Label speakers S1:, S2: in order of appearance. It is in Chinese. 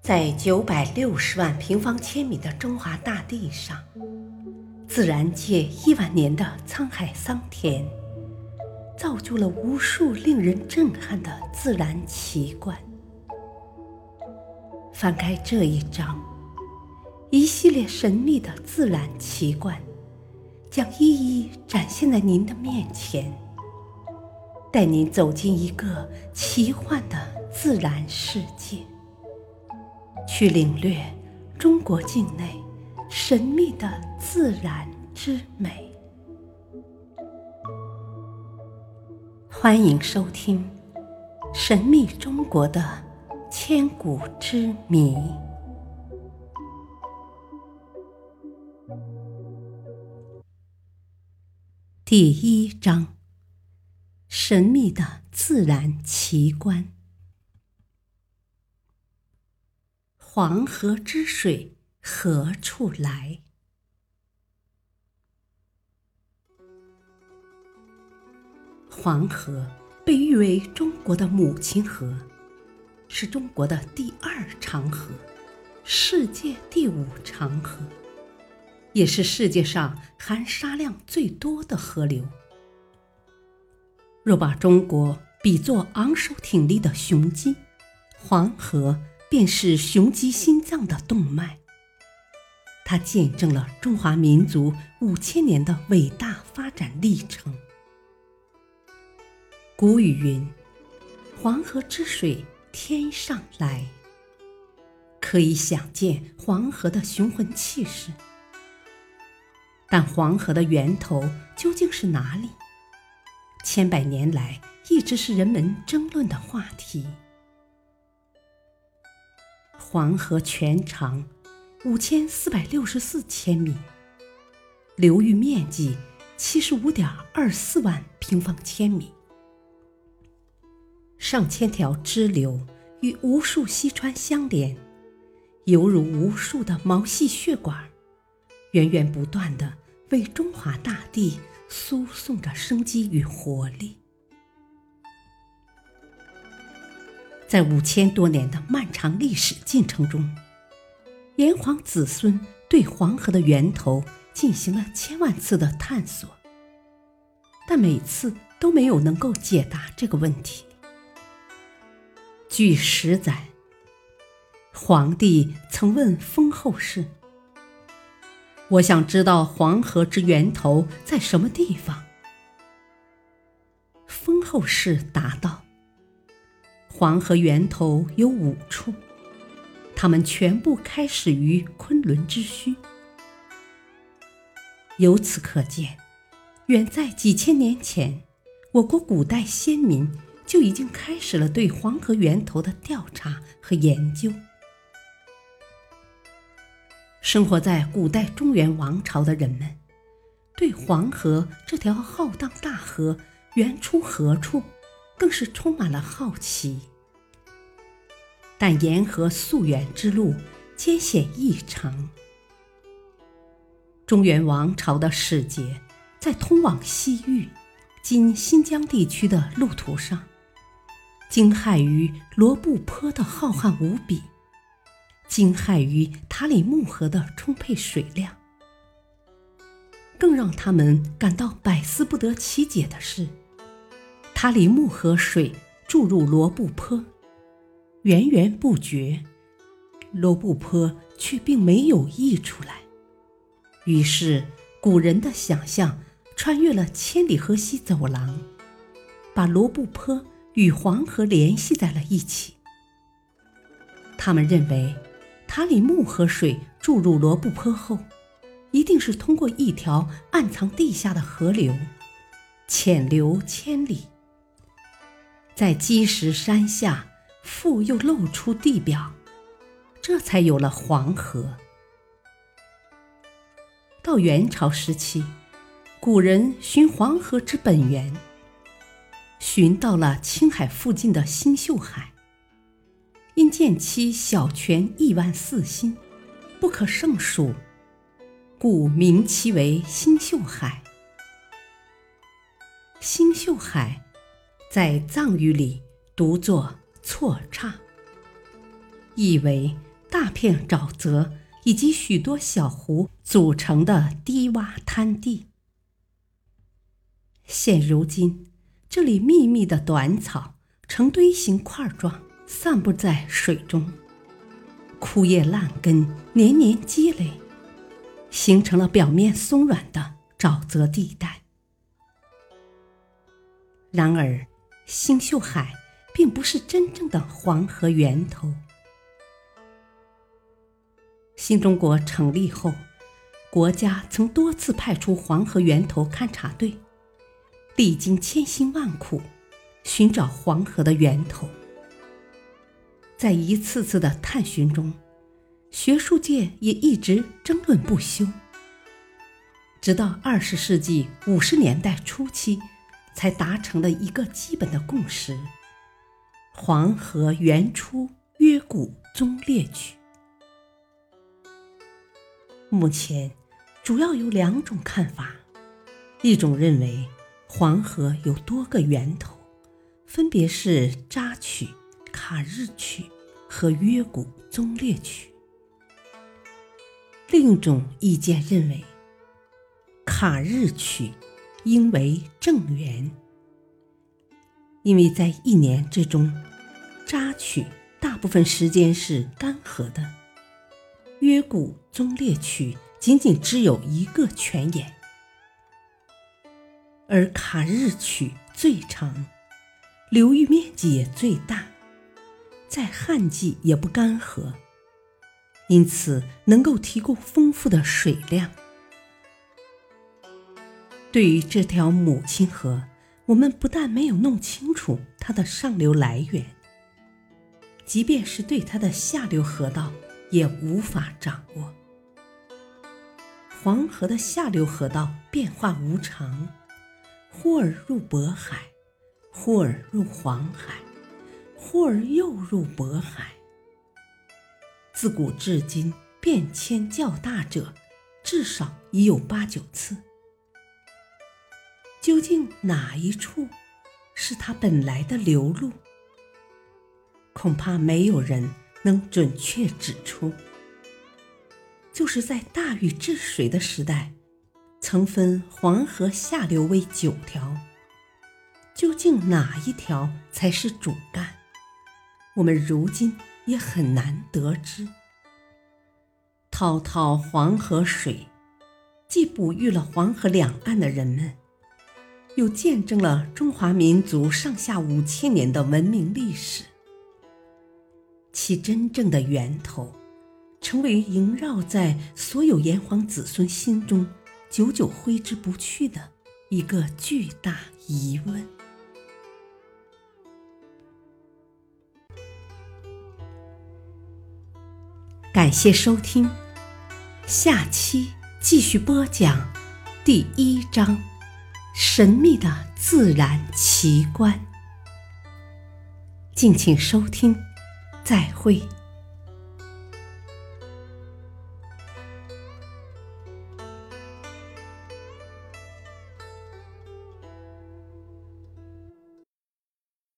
S1: 在九百六十万平方千米的中华大地上，自然界亿万年的沧海桑田，造就了无数令人震撼的自然奇观。翻开这一章，一系列神秘的自然奇观将一一展现在您的面前，带您走进一个奇幻的自然世界。去领略中国境内神秘的自然之美。欢迎收听《神秘中国的千古之谜》第一章：神秘的自然奇观。黄河之水何处来？黄河被誉为中国的母亲河，是中国的第二长河，世界第五长河，也是世界上含沙量最多的河流。若把中国比作昂首挺立的雄鸡，黄河。便是雄鸡心脏的动脉，它见证了中华民族五千年的伟大发展历程。古语云：“黄河之水天上来。”可以想见黄河的雄浑气势。但黄河的源头究竟是哪里？千百年来一直是人们争论的话题。黄河全长五千四百六十四千米，流域面积七十五点二四万平方千米，上千条支流与无数溪川相连，犹如无数的毛细血管，源源不断的为中华大地输送着生机与活力。在五千多年的漫长历史进程中，炎黄子孙对黄河的源头进行了千万次的探索，但每次都没有能够解答这个问题。据史载，皇帝曾问封后世：“我想知道黄河之源头在什么地方。”封后世答道。黄河源头有五处，它们全部开始于昆仑之墟。由此可见，远在几千年前，我国古代先民就已经开始了对黄河源头的调查和研究。生活在古代中原王朝的人们，对黄河这条浩荡大河源出何处？更是充满了好奇，但沿河溯源之路艰险异常。中原王朝的使节在通往西域（今新疆地区）的路途上，惊骇于罗布泊的浩瀚无比，惊骇于塔里木河的充沛水量。更让他们感到百思不得其解的是。塔里木河水注入罗布泊，源源不绝，罗布泊却并没有溢出来。于是，古人的想象穿越了千里河西走廊，把罗布泊与黄河联系在了一起。他们认为，塔里木河水注入罗布泊后，一定是通过一条暗藏地下的河流，潜流千里。在积石山下，复又露出地表，这才有了黄河。到元朝时期，古人寻黄河之本源，寻到了青海附近的新秀海，见其小泉亿万四心，不可胜数，故名其为星宿海。星宿海。在藏语里读作错岔，意为大片沼泽以及许多小湖组成的低洼滩地。现如今，这里密密的短草呈堆形块状散布在水中，枯叶烂根年年积累，形成了表面松软的沼泽地带。然而，星宿海并不是真正的黄河源头。新中国成立后，国家曾多次派出黄河源头勘察队。历经千辛万苦，寻找黄河的源头。在一次次的探寻中，学术界也一直争论不休。直到二十世纪五十年代初期，才达成了一个基本的共识：黄河源出约古宗列曲。目前主要有两种看法，一种认为。黄河有多个源头，分别是扎曲、卡日曲和约古宗列曲。另一种意见认为，卡日曲应为正源，因为在一年之中，扎曲大部分时间是干涸的，约古宗列曲仅仅只有一个泉眼。而卡日曲最长，流域面积也最大，在旱季也不干涸，因此能够提供丰富的水量。对于这条母亲河，我们不但没有弄清楚它的上流来源，即便是对它的下流河道也无法掌握。黄河的下流河道变化无常。忽而入渤海，忽而入黄海，忽而又入渤海。自古至今，变迁较大者，至少已有八九次。究竟哪一处是它本来的流路？恐怕没有人能准确指出。就是在大禹治水的时代。曾分黄河下流为九条，究竟哪一条才是主干？我们如今也很难得知。滔滔黄河水，既哺育了黄河两岸的人们，又见证了中华民族上下五千年的文明历史。其真正的源头，成为萦绕在所有炎黄子孙心中。久久挥之不去的一个巨大疑问。感谢收听，下期继续播讲第一章：神秘的自然奇观。敬请收听，再会。